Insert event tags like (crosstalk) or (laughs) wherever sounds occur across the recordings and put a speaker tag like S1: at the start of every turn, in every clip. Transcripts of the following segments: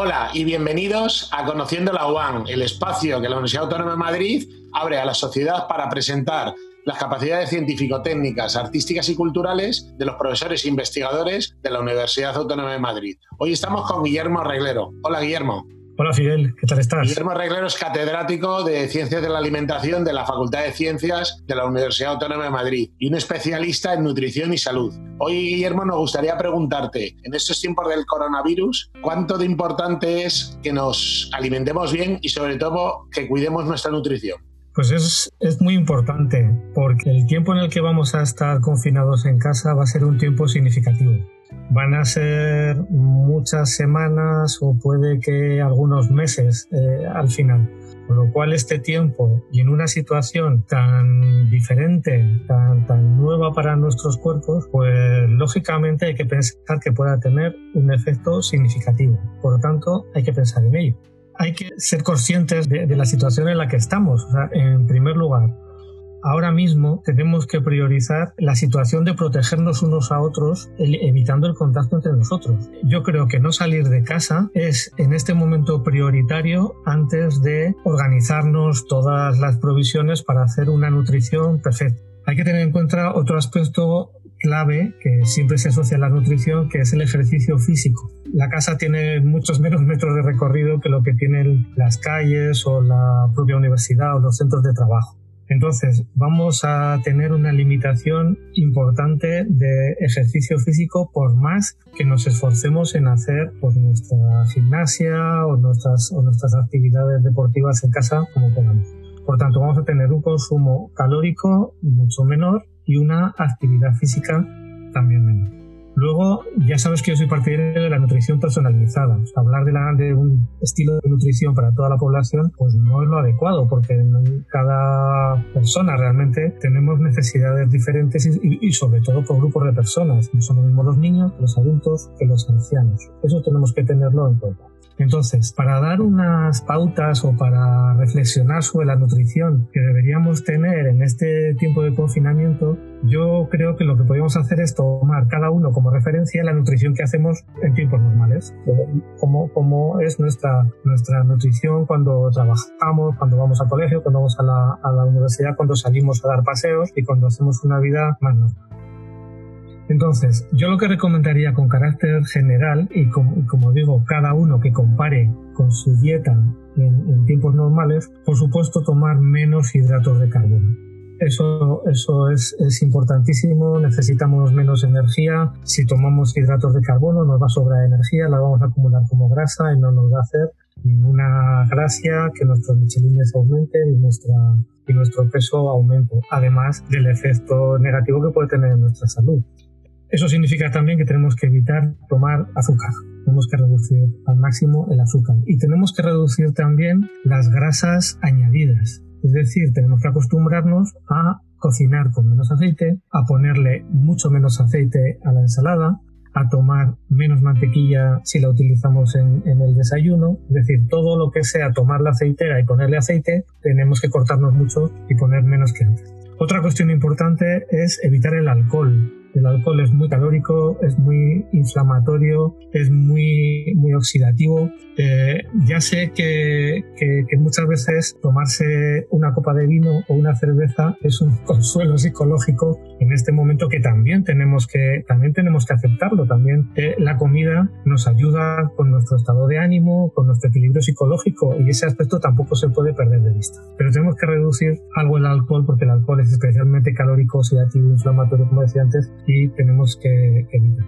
S1: Hola y bienvenidos a Conociendo la UAN, el espacio que la Universidad Autónoma de Madrid abre a la sociedad para presentar las capacidades científico-técnicas, artísticas y culturales de los profesores e investigadores de la Universidad Autónoma de Madrid. Hoy estamos con Guillermo Reglero. Hola Guillermo.
S2: Hola Fidel, ¿qué tal estás?
S1: Guillermo Reglero es catedrático de Ciencias de la Alimentación de la Facultad de Ciencias de la Universidad Autónoma de Madrid y un especialista en nutrición y salud. Hoy, Guillermo, nos gustaría preguntarte, en estos tiempos del coronavirus, ¿cuánto de importante es que nos alimentemos bien y sobre todo que cuidemos nuestra nutrición?
S2: Pues es, es, muy importante porque el tiempo en el que vamos a estar confinados en casa va a ser un tiempo significativo. Van a ser muchas semanas o puede que algunos meses eh, al final. Con lo cual este tiempo y en una situación tan diferente, tan, tan nueva para nuestros cuerpos, pues lógicamente hay que pensar que pueda tener un efecto significativo. Por lo tanto, hay que pensar en ello. Hay que ser conscientes de, de la situación en la que estamos. O sea, en primer lugar, ahora mismo tenemos que priorizar la situación de protegernos unos a otros, evitando el contacto entre nosotros. Yo creo que no salir de casa es en este momento prioritario antes de organizarnos todas las provisiones para hacer una nutrición perfecta. Hay que tener en cuenta otro aspecto clave que siempre se asocia a la nutrición, que es el ejercicio físico. La casa tiene muchos menos metros de recorrido que lo que tienen las calles o la propia universidad o los centros de trabajo. Entonces, vamos a tener una limitación importante de ejercicio físico por más que nos esforcemos en hacer pues, nuestra gimnasia o nuestras, o nuestras actividades deportivas en casa como podamos. Por tanto, vamos a tener un consumo calórico mucho menor y una actividad física también menor. Luego, ya sabes que yo soy partidario de la nutrición personalizada. hablar de, la, de, un estilo de nutrición para toda la población, pues no es lo adecuado, porque cada persona realmente tenemos necesidades diferentes y, y sobre todo por grupos de personas. No son lo mismo los niños, los adultos que los ancianos. Eso tenemos que tenerlo en cuenta. Entonces, para dar unas pautas o para reflexionar sobre la nutrición que deberíamos tener en este tiempo de confinamiento, yo creo que lo que podemos hacer es tomar cada uno como referencia la nutrición que hacemos en tiempos normales, como, es nuestra, nutrición cuando trabajamos, cuando vamos al colegio, cuando vamos a la universidad, cuando salimos a dar paseos y cuando hacemos una vida más normal. Entonces, yo lo que recomendaría con carácter general, y como, digo, cada uno que compare con su dieta en, tiempos normales, por supuesto tomar menos hidratos de carbono. Eso, eso es, es, importantísimo, necesitamos menos energía. Si tomamos hidratos de carbono nos va a sobrar energía, la vamos a acumular como grasa y no nos va a hacer ninguna gracia que nuestros michelines aumenten y, nuestra, y nuestro peso aumente, además del efecto negativo que puede tener en nuestra salud. Eso significa también que tenemos que evitar tomar azúcar. Tenemos que reducir al máximo el azúcar. Y tenemos que reducir también las grasas añadidas. Es decir, tenemos que acostumbrarnos a cocinar con menos aceite, a ponerle mucho menos aceite a la ensalada, a tomar menos mantequilla si la utilizamos en, el desayuno. Es decir, todo lo que sea tomar la aceitera y ponerle aceite, tenemos que cortarnos mucho y poner menos que antes. Otra cuestión importante es evitar el alcohol. El alcohol es muy calórico, es muy inflamatorio, es muy, muy oxidativo. Eh, ya sé que, que, muchas veces tomarse una copa de vino o una cerveza es un (laughs) consuelo psicológico en este momento que también tenemos que, también tenemos que aceptarlo. También eh, la comida nos ayuda con nuestro estado de ánimo, con nuestro equilibrio psicológico y ese aspecto tampoco se puede perder de vista. Pero tenemos que reducir algo el alcohol porque el alcohol es especialmente calórico, oxidativo, inflamatorio, como decía antes, y tenemos que, evitar.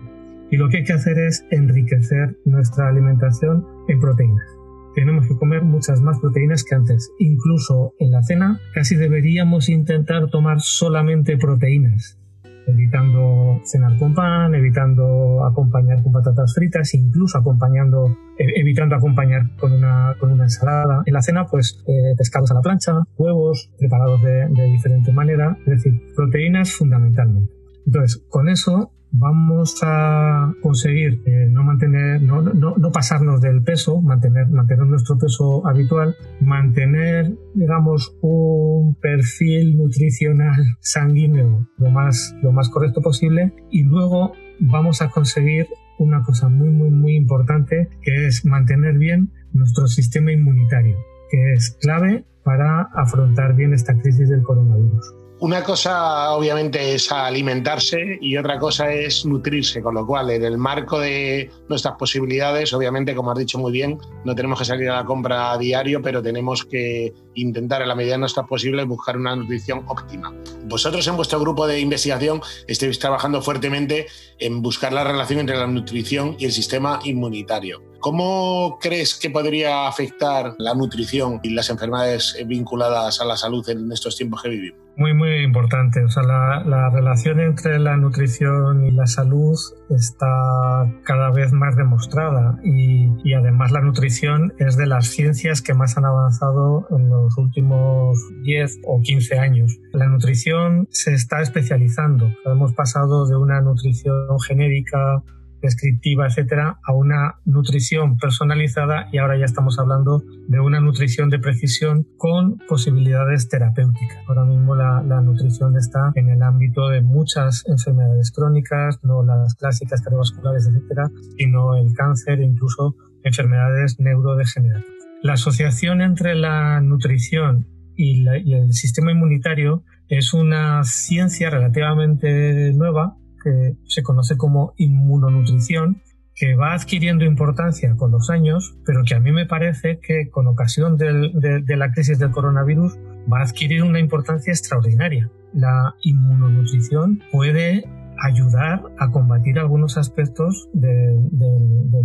S2: Y lo que hay que hacer es enriquecer nuestra alimentación en proteínas. Tenemos que comer muchas más proteínas que antes. Incluso en la cena casi deberíamos intentar tomar solamente proteínas, evitando cenar con pan, evitando acompañar con patatas fritas, incluso acompañando, e, evitando acompañar con una, con una ensalada. En la cena, pues eh, pescados a la plancha, huevos preparados de, de diferente manera, es decir, proteínas fundamentalmente. Entonces, con eso vamos a conseguir eh, no mantener, no, no, no, pasarnos del peso, mantener, mantener nuestro peso habitual, mantener, digamos, un perfil nutricional (laughs) sanguíneo lo más, lo más correcto posible y luego vamos a conseguir una cosa muy, muy, muy importante, que es mantener bien nuestro sistema inmunitario, que es clave para afrontar bien esta crisis del coronavirus.
S1: Una cosa obviamente es alimentarse y otra cosa es nutrirse, con lo cual en el marco de nuestras posibilidades, obviamente como has dicho muy bien, no tenemos que salir a la compra a diario, pero tenemos que intentar en la medida de nuestras posibles buscar una nutrición óptima. Vosotros en vuestro grupo de investigación estáis trabajando fuertemente en buscar la relación entre la nutrición y el sistema inmunitario. ¿Cómo crees que podría afectar la nutrición y las enfermedades vinculadas a la salud en estos tiempos que vivimos?
S2: Muy, muy importante. O sea, la, relación entre la nutrición y la salud está cada vez más demostrada y, y, además la nutrición es de las ciencias que más han avanzado en los últimos 10 o 15 años. La nutrición se está especializando. Hemos pasado de una nutrición genérica descriptiva, etcétera, a una nutrición personalizada y ahora ya estamos hablando de una nutrición de precisión con posibilidades terapéuticas. Ahora mismo la, nutrición está en el ámbito de muchas enfermedades crónicas, no las clásicas cardiovasculares, etcétera, sino el cáncer e incluso enfermedades neurodegenerativas. La asociación entre la nutrición y el sistema inmunitario es una ciencia relativamente nueva que se conoce como inmunonutrición, que va adquiriendo importancia con los años, pero que a mí me parece que con ocasión de, la crisis del coronavirus va a adquirir una importancia extraordinaria. La inmunonutrición puede ayudar a combatir algunos aspectos del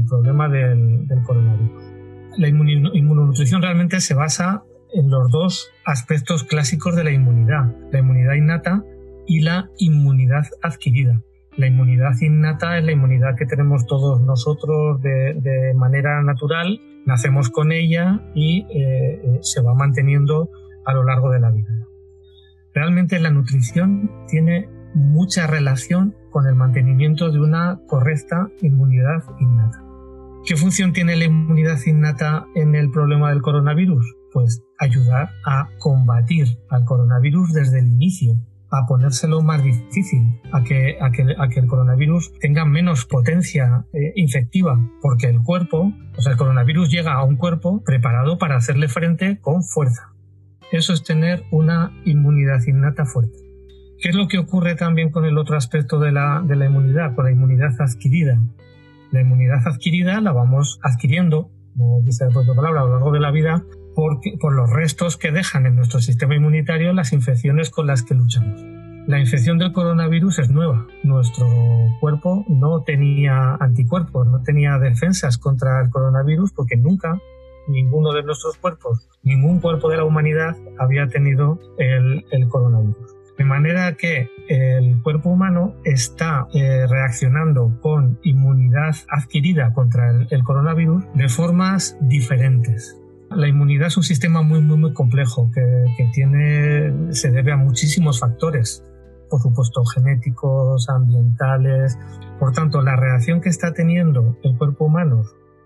S2: problema del, coronavirus. La inmunonutrición realmente se basa en los dos aspectos clásicos de la inmunidad, la inmunidad innata y la inmunidad adquirida. La inmunidad innata es la inmunidad que tenemos todos nosotros de, manera natural, nacemos con ella y eh, eh, se va manteniendo a lo largo de la vida. Realmente la nutrición tiene mucha relación con el mantenimiento de una correcta inmunidad innata. ¿Qué función tiene la inmunidad innata en el problema del coronavirus? Pues ayudar a combatir al coronavirus desde el inicio, a ponérselo más difícil, a que, el coronavirus tenga menos potencia eh, infectiva, porque el cuerpo, o sea, el coronavirus llega a un cuerpo preparado para hacerle frente con fuerza. Eso es tener una inmunidad innata fuerte. ¿Qué es lo que ocurre también con el otro aspecto de la inmunidad, con la inmunidad adquirida? La inmunidad (laughs) adquirida la vamos adquiriendo, como dice la propia palabra, a lo largo de la vida, por los restos que dejan en nuestro sistema inmunitario las infecciones con las que luchamos. La infección del coronavirus es nueva. Nuestro cuerpo no tenía anticuerpos, no tenía defensas contra el coronavirus porque nunca ninguno de nuestros cuerpos, ningún cuerpo de la humanidad había tenido el, coronavirus. De manera que el cuerpo humano está eh, reaccionando con inmunidad adquirida contra el coronavirus de formas diferentes. La inmunidad es un sistema muy, muy, muy complejo que, tiene, se debe a muchísimos factores, por supuesto genéticos, ambientales. Por tanto, la reacción que está teniendo el cuerpo humano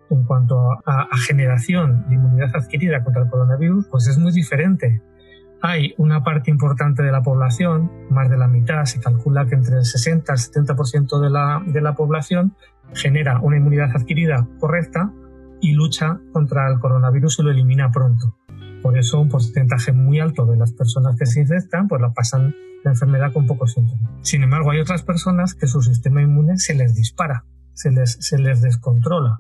S2: en cuanto a, a, generación de inmunidad adquirida contra el coronavirus, pues es muy diferente. Hay una parte importante de la población, más de la mitad, se calcula que entre el 60 y el 70% de la, de la población genera una inmunidad adquirida correcta, y lucha contra el coronavirus y lo elimina pronto. Por eso un porcentaje muy alto de las personas que se infectan pues la pasan la enfermedad con pocos síntomas. Sin embargo, hay otras personas que su sistema inmune se les dispara, se les, se les descontrola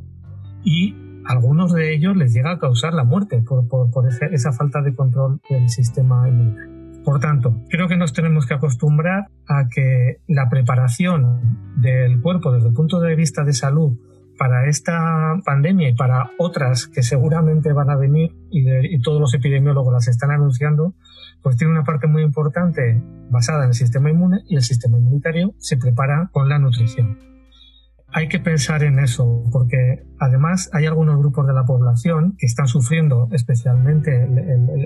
S2: y algunos de ellos les llega a causar la muerte por, por, por esa falta de control del sistema inmune. Por tanto, creo que nos tenemos que acostumbrar a que la preparación del cuerpo desde el punto de vista de salud para esta pandemia y para otras que seguramente van a venir y, todos los epidemiólogos las están anunciando, pues tiene una parte muy importante basada en el sistema inmune y el sistema inmunitario se prepara con la nutrición hay que pensar en eso, porque además hay algunos grupos de la población que están sufriendo especialmente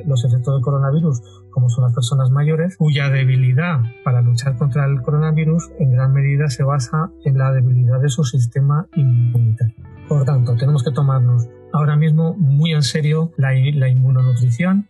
S2: los efectos del coronavirus, como son las personas mayores, cuya debilidad para luchar contra el coronavirus en gran medida se basa en la debilidad de su sistema inmunitario. Por tanto, tenemos que tomarnos ahora mismo muy en serio la, inmunonutrición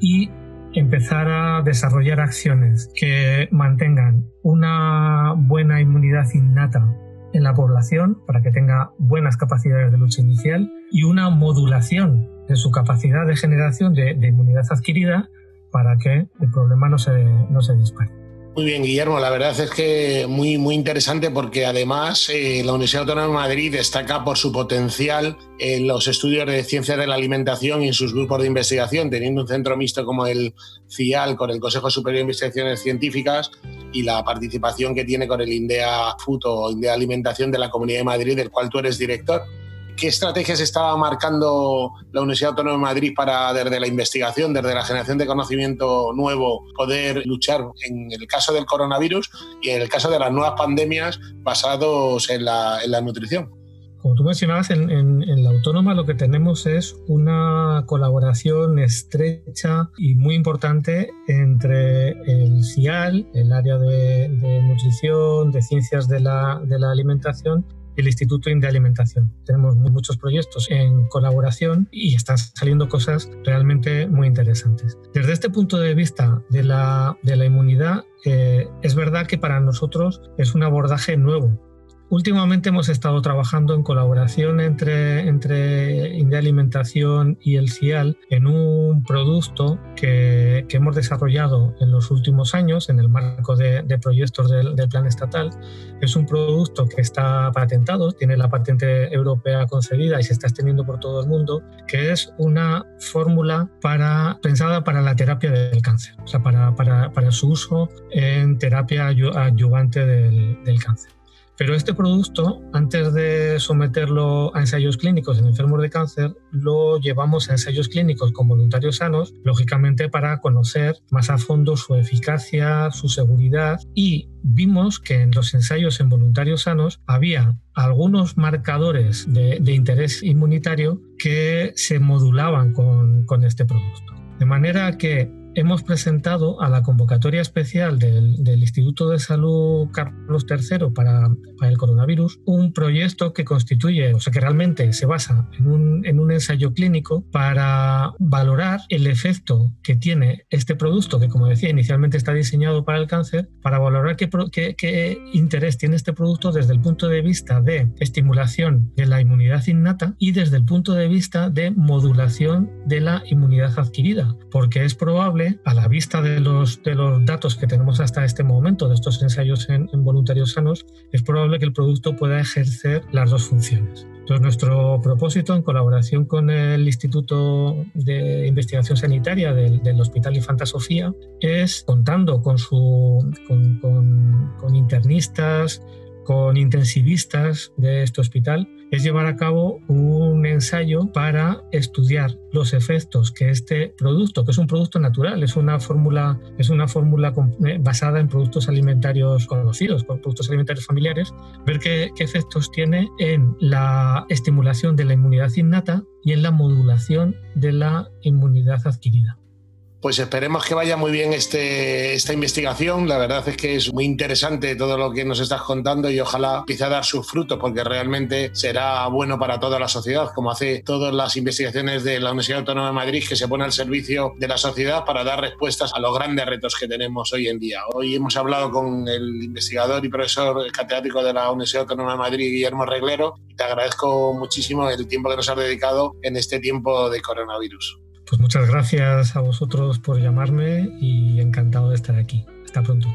S2: y empezar a desarrollar acciones que mantengan una buena inmunidad innata en la población para que tenga buenas capacidades de lucha inicial y una modulación de su capacidad de generación de, inmunidad adquirida para que el problema no se, no se dispare.
S1: Muy bien, Guillermo. La verdad es que muy, muy interesante porque además eh, la Universidad Autónoma de Madrid destaca por su potencial en los estudios de ciencias de la alimentación y en sus grupos de investigación, teniendo un centro mixto como el CIAL con el Consejo Superior de Investigaciones Científicas y la participación que tiene con el INDEA Food o INDEA Alimentación de la Comunidad de Madrid, del cual tú eres director. ¿Qué estrategias estaba marcando la Universidad Autónoma de Madrid para, desde la investigación, desde la generación de conocimiento nuevo, poder luchar en el caso del coronavirus y en el caso de las nuevas pandemias basados en la, nutrición?
S2: Como tú mencionabas, en, la autónoma lo que tenemos es una colaboración estrecha y muy importante entre el CIAL, el área de, nutrición, de ciencias de la, de la alimentación, el Instituto de Alimentación. Tenemos muchos proyectos en colaboración y están saliendo cosas realmente muy interesantes. Desde este punto de vista de la, de la inmunidad, eh, es verdad que para nosotros es un abordaje nuevo Últimamente hemos estado trabajando en colaboración entre, entre India Alimentación y el CIAL en un producto que, hemos desarrollado en los últimos años en el marco de, proyectos del, plan estatal. Es un producto que está patentado, tiene la patente europea concedida y se está extendiendo por todo el mundo, que es una fórmula pensada para la terapia del cáncer, o sea, para, su uso en terapia ayudante del, del cáncer. Pero este producto, antes de someterlo a ensayos clínicos en enfermos de cáncer, lo llevamos a ensayos clínicos con voluntarios sanos, lógicamente para conocer más a fondo su eficacia, su seguridad y vimos que en los ensayos en voluntarios sanos había algunos marcadores de, interés inmunitario que se modulaban con, con este producto. De manera que hemos presentado a la convocatoria especial del, Instituto de Salud Carlos III para, el coronavirus un proyecto que constituye, o sea, que realmente se basa en un, en un ensayo clínico para valorar el efecto que tiene este producto, que como decía, inicialmente está diseñado para el cáncer, para valorar qué, qué, qué interés tiene este producto desde el punto de vista de estimulación de la inmunidad innata y desde el punto de vista de modulación de la inmunidad adquirida, porque es probable a la vista de los, de los datos que tenemos hasta este momento de estos ensayos en, voluntarios sanos, es probable que el producto pueda ejercer las dos funciones. Entonces, nuestro propósito, en colaboración con el Instituto de Investigación Sanitaria del, Hospital Infanta Sofía, es contando con, su, con, con internistas, con intensivistas de este hospital, es llevar a cabo un ensayo para estudiar los efectos que este producto, que es un producto natural, es una fórmula, es una fórmula eh, basada en productos alimentarios conocidos, productos alimentarios familiares, ver qué, qué efectos tiene en la estimulación de la inmunidad innata y en la modulación de la inmunidad adquirida.
S1: Pues esperemos que vaya muy bien este, esta investigación. La verdad es que es muy interesante todo lo que nos estás contando y ojalá empiece a dar sus frutos porque realmente será bueno para toda la sociedad, como hace todas las investigaciones de la Universidad Autónoma de Madrid que se pone al servicio de la sociedad para dar respuestas a los grandes retos que tenemos hoy en día. Hoy hemos hablado con el investigador y profesor catedrático de la Universidad Autónoma de Madrid, Guillermo Reglero, y te agradezco muchísimo el tiempo que nos has dedicado en este tiempo de coronavirus.
S2: Pues muchas gracias a vosotros por llamarme y encantado de estar aquí. Hasta pronto.